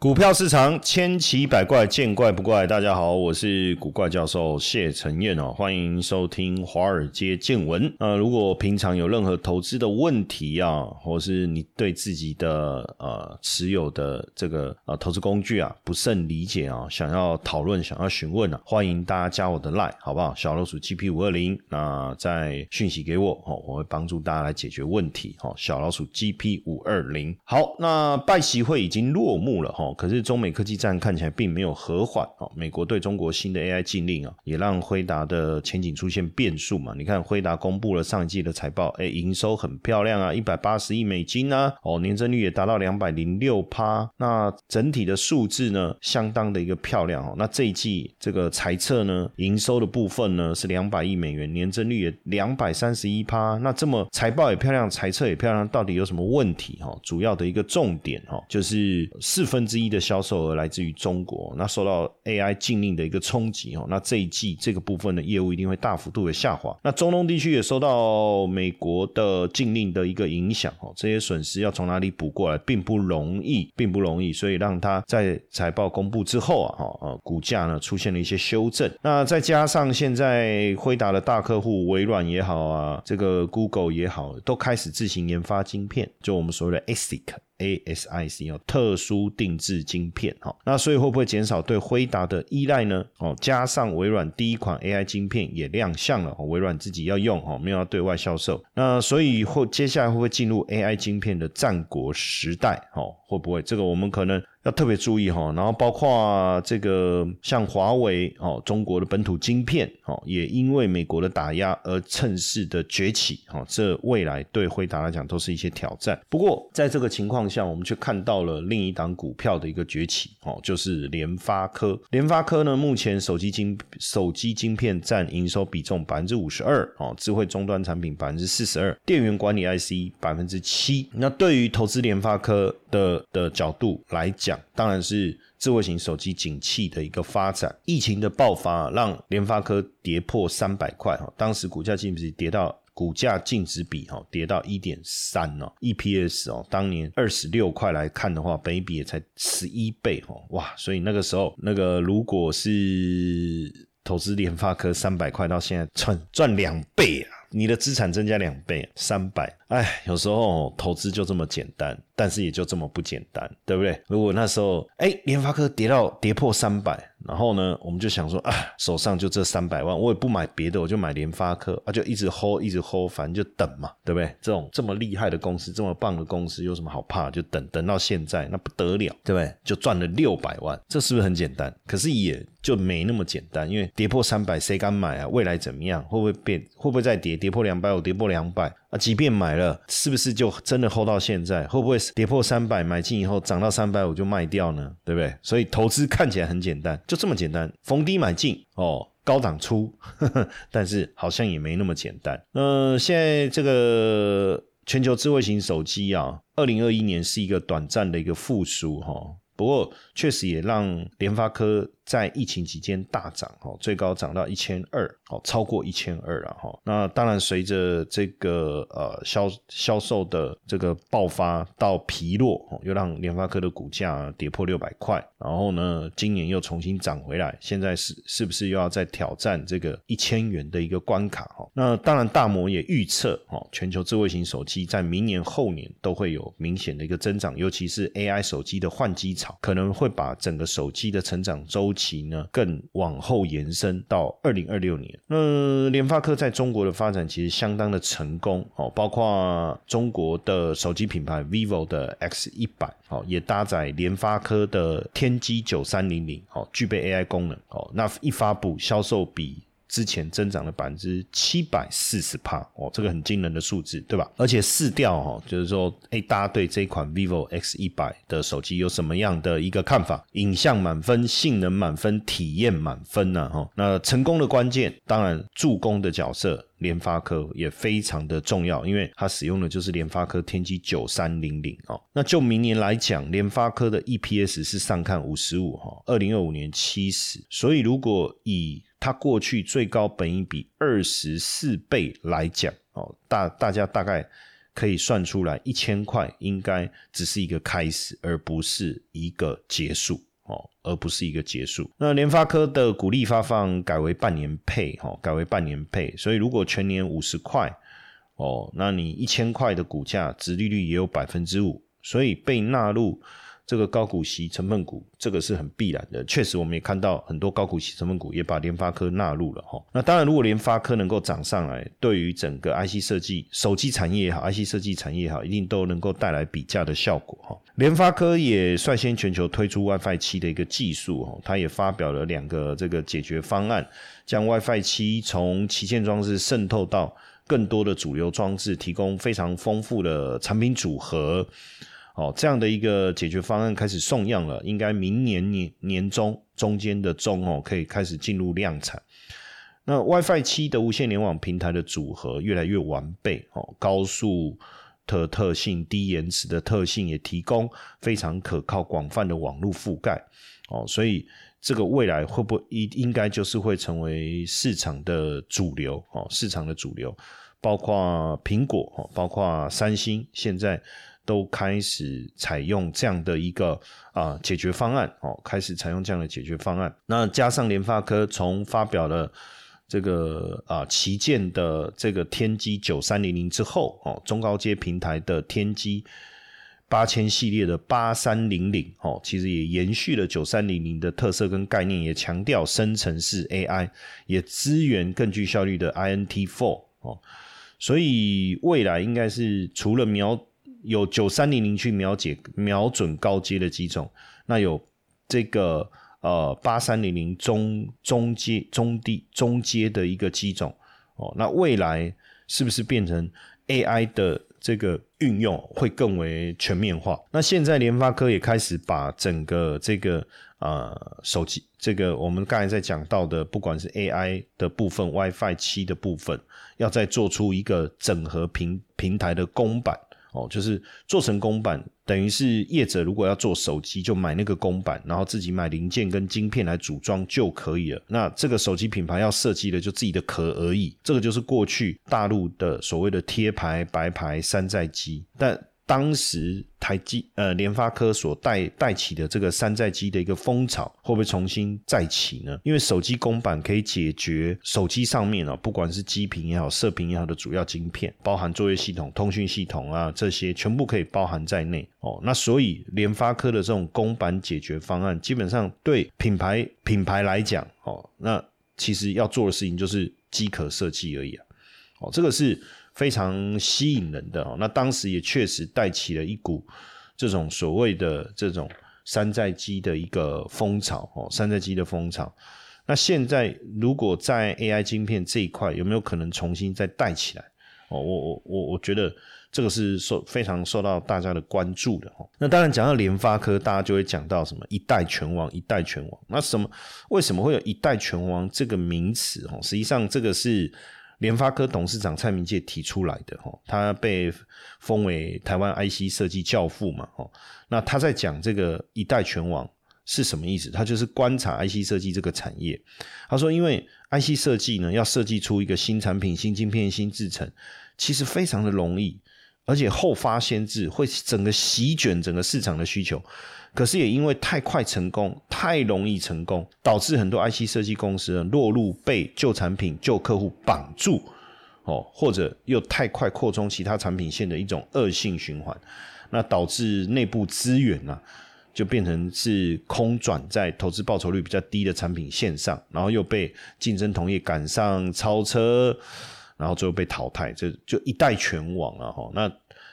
股票市场千奇百怪，见怪不怪。大家好，我是古怪教授谢承彦哦，欢迎收听华尔街见闻。呃，如果平常有任何投资的问题啊，或是你对自己的呃持有的这个呃投资工具啊不甚理解啊，想要讨论、想要询问啊，欢迎大家加我的 line 好不好？小老鼠 GP 五二零，那再讯息给我哦，我会帮助大家来解决问题。哦。小老鼠 GP 五二零。好，那拜习会已经落幕了哈。可是中美科技战看起来并没有和缓哦。美国对中国新的 AI 禁令啊，也让辉达的前景出现变数嘛。你看辉达公布了上一季的财报，哎，营收很漂亮啊，一百八十亿美金啊，哦，年增率也达到两百零六趴。那整体的数字呢，相当的一个漂亮哦。那这一季这个财测呢，营收的部分呢是两百亿美元，年增率也两百三十一趴。那这么财报也漂亮，财测也漂亮，到底有什么问题哈？主要的一个重点哈，就是四分之。一的销售额来自于中国，那受到 AI 禁令的一个冲击哦，那这一季这个部分的业务一定会大幅度的下滑。那中东地区也受到美国的禁令的一个影响哦，这些损失要从哪里补过来，并不容易，并不容易。所以让它在财报公布之后啊，哈呃，股价呢出现了一些修正。那再加上现在辉达的大客户微软也好啊，这个 Google 也好，都开始自行研发晶片，就我们所谓的 ASIC。ASIC 哦，特殊定制晶片哈，那所以会不会减少对辉达的依赖呢？哦，加上微软第一款 AI 晶片也亮相了，哦微软自己要用哦，没有要对外销售。那所以会接下来会不会进入 AI 晶片的战国时代？哦，会不会？这个我们可能。要特别注意哈，然后包括这个像华为哦，中国的本土晶片哦，也因为美国的打压而趁势的崛起哈，这未来对辉达来讲都是一些挑战。不过在这个情况下，我们却看到了另一档股票的一个崛起哦，就是联发科。联发科呢，目前手机晶手机晶片占营收比重百分之五十二哦，智慧终端产品百分之四十二，电源管理 IC 百分之七。那对于投资联发科的的角度来讲，当然是智慧型手机景气的一个发展，疫情的爆发让联发科跌破三百块哈，当时股价净值跌到股价净值比哈跌到一点三哦，EPS 哦，当年二十六块来看的话，本比也才十一倍哦，哇，所以那个时候那个如果是投资联发科三百块到现在赚赚两倍啊，你的资产增加两倍，三百。哎，有时候投资就这么简单，但是也就这么不简单，对不对？如果那时候，哎，联发科跌到跌破三百，然后呢，我们就想说啊，手上就这三百万，我也不买别的，我就买联发科啊，就一直 hold，一直 hold，反正就等嘛，对不对？这种这么厉害的公司，这么棒的公司，有什么好怕？就等等到现在，那不得了，对不对？就赚了六百万，这是不是很简单？可是也就没那么简单，因为跌破三百，谁敢买啊？未来怎么样？会不会变？会不会再跌？跌破两百我，跌破两百？啊，即便买了，是不是就真的 hold 到现在？会不会跌破三百买进以后涨到三百五就卖掉呢？对不对？所以投资看起来很简单，就这么简单，逢低买进哦，高档出，但是好像也没那么简单。那现在这个全球智慧型手机啊，二零二一年是一个短暂的一个复苏哈，不过确实也让联发科。在疫情期间大涨，哦，最高涨到一千二，哦，超过一千二了，哈。那当然，随着这个呃销销售的这个爆发到疲弱，哦，又让联发科的股价跌破六百块。然后呢，今年又重新涨回来，现在是是不是又要再挑战这个一千元的一个关卡？哈，那当然，大摩也预测，哦，全球智慧型手机在明年后年都会有明显的一个增长，尤其是 AI 手机的换机潮，可能会把整个手机的成长周。期呢更往后延伸到二零二六年。那联发科在中国的发展其实相当的成功哦，包括中国的手机品牌 vivo 的 X 一百哦，也搭载联发科的天玑九三零零哦，具备 AI 功能哦。那一发布销售比。之前增长了百分之七百四十帕哦，这个很惊人的数字，对吧？而且试调哈，就是说，哎，大家对这款 vivo X 一百的手机有什么样的一个看法？影像满分，性能满分，体验满分呢？哈，那成功的关键，当然助攻的角色，联发科也非常的重要，因为它使用的就是联发科天玑九三零零哦。那就明年来讲，联发科的 EPS 是上看五十五哈，二零二五年七十，所以如果以它过去最高本益比二十四倍来讲，哦，大大家大概可以算出来，一千块应该只是一个开始，而不是一个结束哦，而不是一个结束。那联发科的股利发放改为半年配，哈，改为半年配，所以如果全年五十块哦，那你一千块的股价，殖利率也有百分之五，所以被纳入。这个高股息成分股，这个是很必然的。确实，我们也看到很多高股息成分股也把联发科纳入了哈。那当然，如果联发科能够涨上来，对于整个 IC 设计、手机产业也好，IC 设计产业也好，一定都能够带来比价的效果哈。联发科也率先全球推出 WiFi 七的一个技术哈，它也发表了两个这个解决方案，将 WiFi 七从旗舰装置渗透到更多的主流装置，提供非常丰富的产品组合。哦，这样的一个解决方案开始送样了，应该明年年年中中间的中哦，可以开始进入量产。那 WiFi 七的无线联网平台的组合越来越完备哦，高速的特性、低延迟的特性也提供非常可靠、广泛的网络覆盖哦，所以这个未来会不会应应该就是会成为市场的主流哦，市场的主流，包括苹果哦，包括三星现在。都开始采用这样的一个啊解决方案哦，开始采用这样的解决方案。那加上联发科从发表了这个啊旗舰的这个天玑九三零零之后哦，中高阶平台的天玑八千系列的八三零零哦，其实也延续了九三零零的特色跟概念，也强调生成式 AI，也支援更具效率的 INT Four 哦，所以未来应该是除了瞄。有九三零零去瞄解瞄准高阶的机种，那有这个呃八三零零中中阶中低中阶的一个机种哦，那未来是不是变成 AI 的这个运用会更为全面化？那现在联发科也开始把整个这个呃手机这个我们刚才在讲到的，不管是 AI 的部分、WiFi 七的部分，要再做出一个整合平平台的公版。哦，就是做成公版，等于是业者如果要做手机，就买那个公版，然后自己买零件跟晶片来组装就可以了。那这个手机品牌要设计的就自己的壳而已。这个就是过去大陆的所谓的贴牌、白牌、山寨机，但。当时台积呃联发科所带带起的这个山寨机的一个风潮，会不会重新再起呢？因为手机公版可以解决手机上面哦，不管是基屏也好、射频也好的主要晶片，包含作业系统、通讯系统啊这些，全部可以包含在内哦。那所以联发科的这种公版解决方案，基本上对品牌品牌来讲哦，那其实要做的事情就是机壳设计而已啊。哦，这个是。非常吸引人的哦，那当时也确实带起了一股这种所谓的这种山寨机的一个风潮哦，山寨机的风潮。那现在如果在 AI 晶片这一块有没有可能重新再带起来？哦，我我我我觉得这个是受非常受到大家的关注的哦。那当然讲到联发科，大家就会讲到什么一代拳王，一代拳王。那什么为什么会有一代拳王这个名词？哦，实际上这个是。联发科董事长蔡明介提出来的哈，他被封为台湾 IC 设计教父嘛，哦，那他在讲这个一代全网是什么意思？他就是观察 IC 设计这个产业。他说，因为 IC 设计呢，要设计出一个新产品、新晶片、新制程，其实非常的容易，而且后发先至，会整个席卷整个市场的需求。可是也因为太快成功，太容易成功，导致很多 IC 设计公司落入被旧产品、旧客户绑住，哦，或者又太快扩充其他产品线的一种恶性循环，那导致内部资源呢，就变成是空转在投资报酬率比较低的产品线上，然后又被竞争同业赶上超车，然后最后被淘汰，这就一代全网了哈。那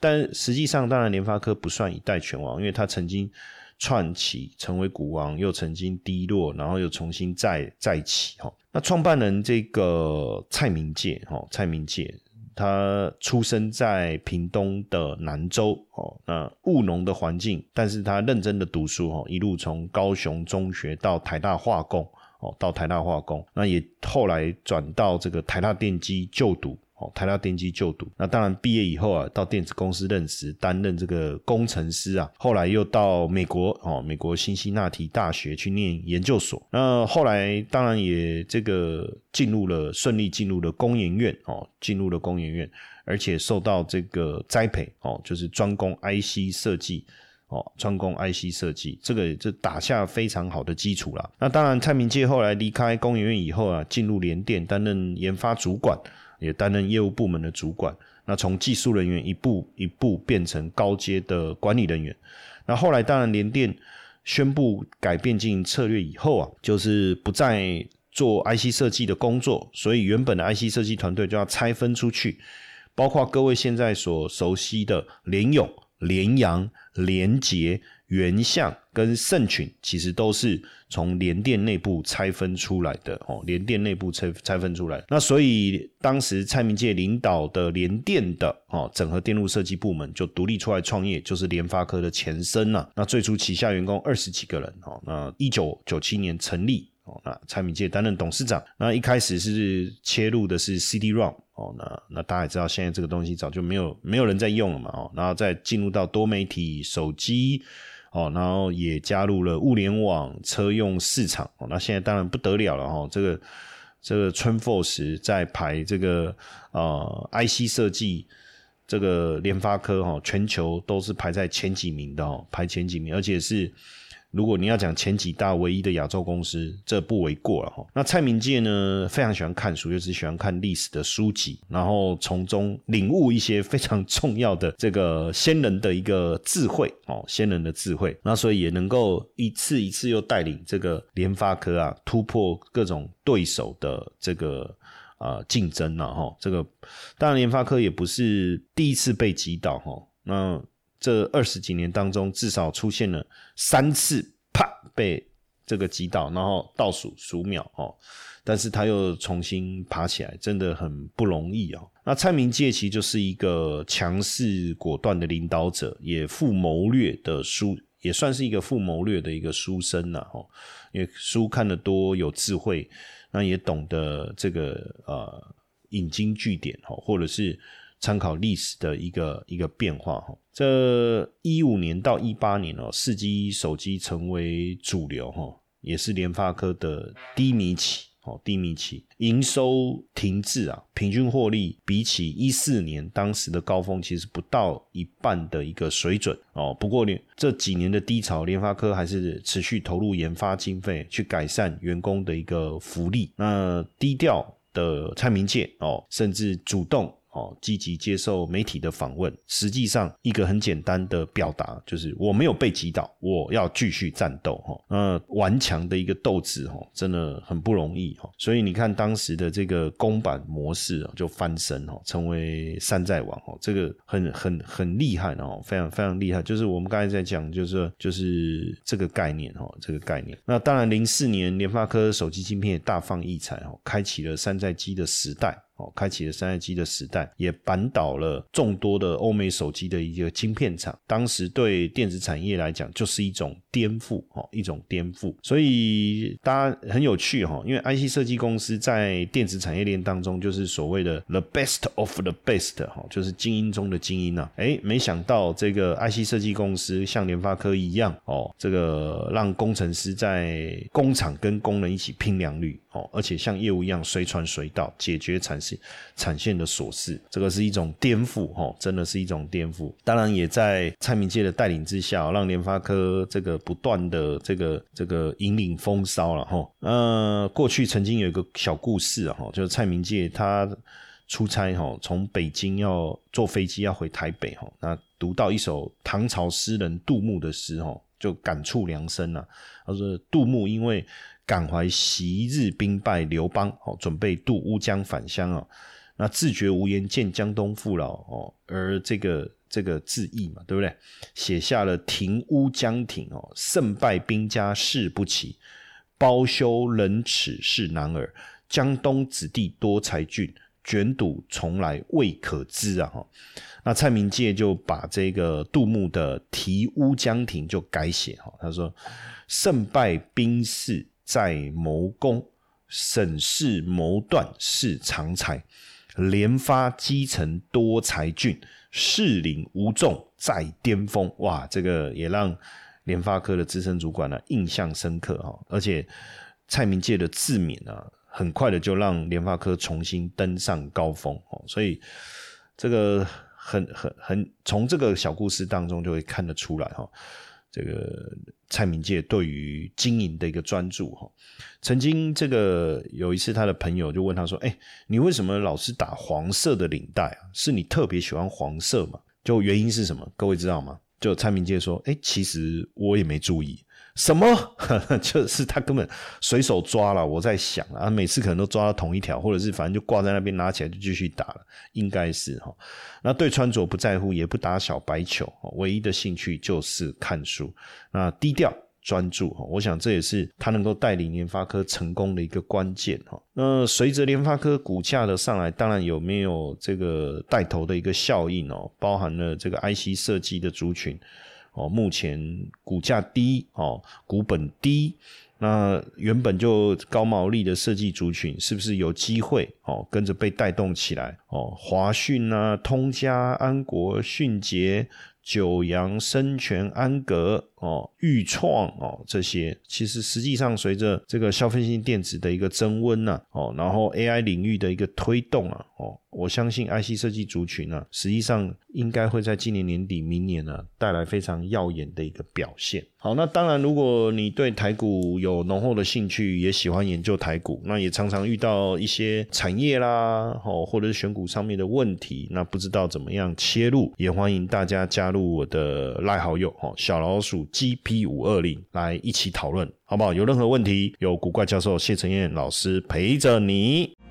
但实际上，当然联发科不算一代全网，因为它曾经。串起成为股王，又曾经低落，然后又重新再再起哈。那创办人这个蔡明介哈，蔡明介他出生在屏东的南州哦，那务农的环境，但是他认真的读书哦，一路从高雄中学到台大化工哦，到台大化工，那也后来转到这个台大电机就读哦，台大电机就读。那当然毕业以后啊，到电子公司任职，担任这个工程师啊。后来又到美国哦，美国辛辛那提大学去念研究所。那后来当然也这个进入了顺利进入了工研院哦，进入了工研院，而且受到这个栽培哦，就是专攻 IC 设计。哦，专攻 IC 设计，这个就打下非常好的基础了。那当然，蔡明介后来离开工研院以后啊，进入联电担任研发主管，也担任业务部门的主管。那从技术人员一步一步变成高阶的管理人员。那后来当然联电宣布改变经营策略以后啊，就是不再做 IC 设计的工作，所以原本的 IC 设计团队就要拆分出去，包括各位现在所熟悉的联咏。联阳、联捷、原相跟盛群，其实都是从联电内部拆分出来的哦。联电内部拆拆分出来，那所以当时蔡明介领导的联电的哦整合电路设计部门就独立出来创业，就是联发科的前身了。那最初旗下员工二十几个人哦。那一九九七年成立哦。那蔡明介担任董事长。那一开始是切入的是 CD-ROM。哦，那那大家也知道，现在这个东西早就没有没有人在用了嘛，哦，然后再进入到多媒体手机，哦，然后也加入了物联网车用市场，哦，那现在当然不得了了，哈，这个这个春 force 在排这个呃 IC 设计，这个联发科哈，全球都是排在前几名的哦，排前几名，而且是。如果你要讲前几大唯一的亚洲公司，这不为过了哈。那蔡明介呢，非常喜欢看书，又是喜欢看历史的书籍，然后从中领悟一些非常重要的这个先人的一个智慧哦，先人的智慧。那所以也能够一次一次又带领这个联发科啊，突破各种对手的这个啊竞争了哈。这个当然联发科也不是第一次被击倒哈。那这二十几年当中，至少出现了三次，啪被这个击倒，然后倒数数秒哦，但是他又重新爬起来，真的很不容易哦。那蔡明介其实就是一个强势果断的领导者，也富谋略的书，也算是一个富谋略的一个书生了哦。因为书看得多，有智慧，那也懂得这个呃引经据典哦，或者是。参考历史的一个一个变化哈，这一五年到一八年哦，四 G 手机成为主流哈，也是联发科的低迷期哦，低迷期营收停滞啊，平均获利比起一四年当时的高峰，其实不到一半的一个水准哦。不过呢，这几年的低潮，联发科还是持续投入研发经费去改善员工的一个福利。那低调的蔡明介哦，甚至主动。哦，积极接受媒体的访问，实际上一个很简单的表达就是我没有被击倒，我要继续战斗哈。那顽强的一个斗志哈，真的很不容易哈。所以你看当时的这个公版模式啊，就翻身哈，成为山寨王哦，这个很很很厉害哦，非常非常厉害。就是我们刚才在讲，就是就是这个概念哈，这个概念。那当然，零四年联发科手机晶片大放异彩哦，开启了山寨机的时代。哦，开启了三 G 的时代，也扳倒了众多的欧美手机的一个晶片厂。当时对电子产业来讲，就是一种颠覆，哦，一种颠覆。所以大家很有趣哈，因为 IC 设计公司在电子产业链当中，就是所谓的 the best of the best，哈，就是精英中的精英呐。哎，没想到这个 IC 设计公司像联发科一样，哦，这个让工程师在工厂跟工人一起拼良率，哦，而且像业务一样随传随到，解决产。产线的琐事，这个是一种颠覆，哈，真的是一种颠覆。当然，也在蔡明介的带领之下，让联发科这个不断的这个这个引领风骚了，哈。呃，过去曾经有一个小故事，哈，就是蔡明介他出差，哈，从北京要坐飞机要回台北，哈，那读到一首唐朝诗人杜牧的诗，哈，就感触良深了。他说，杜牧因为感怀昔日兵败刘邦，哦，准备渡乌江返乡啊。那自觉无颜见江东父老哦，而这个这个自意嘛，对不对？写下了《停乌江亭》哦，胜败兵家事不齐，包羞忍耻是男儿。江东子弟多才俊，卷土重来未可知啊！哈，那蔡明介就把这个杜牧的《题乌江亭》就改写哈，他说：胜败兵事。在谋攻，审视谋断是常才。联发基层多才俊，适龄无重在巅峰。哇，这个也让联发科的资深主管呢印象深刻哈。而且蔡明介的自勉啊，很快的就让联发科重新登上高峰哦。所以这个很很很从这个小故事当中就会看得出来哈。这个蔡明介对于经营的一个专注哈，曾经这个有一次他的朋友就问他说：“哎，你为什么老是打黄色的领带啊？是你特别喜欢黄色吗？就原因是什么？各位知道吗？”就蔡明介说：“哎，其实我也没注意。”什么？就是他根本随手抓了。我在想啊，每次可能都抓到同一条，或者是反正就挂在那边，拿起来就继续打了，应该是哈。那对穿着不在乎，也不打小白球，唯一的兴趣就是看书。那低调专注哈，我想这也是他能够带领联发科成功的一个关键哈。那随着联发科股价的上来，当然有没有这个带头的一个效应哦，包含了这个 IC 设计的族群。哦，目前股价低，哦，股本低，那原本就高毛利的设计族群，是不是有机会哦，跟着被带动起来？哦，华讯啊，通家、安国、迅捷、九阳、生全、安格。哦，豫创哦，这些其实实际上随着这个消费性电子的一个增温呐，哦，然后 AI 领域的一个推动啊，哦，我相信 IC 设计族群呢，实际上应该会在今年年底、明年呢带来非常耀眼的一个表现。好，那当然，如果你对台股有浓厚的兴趣，也喜欢研究台股，那也常常遇到一些产业啦，哦，或者是选股上面的问题，那不知道怎么样切入，也欢迎大家加入我的赖好友哦，小老鼠。GP 五二零来一起讨论，好不好？有任何问题，有古怪教授谢承彦老师陪着你。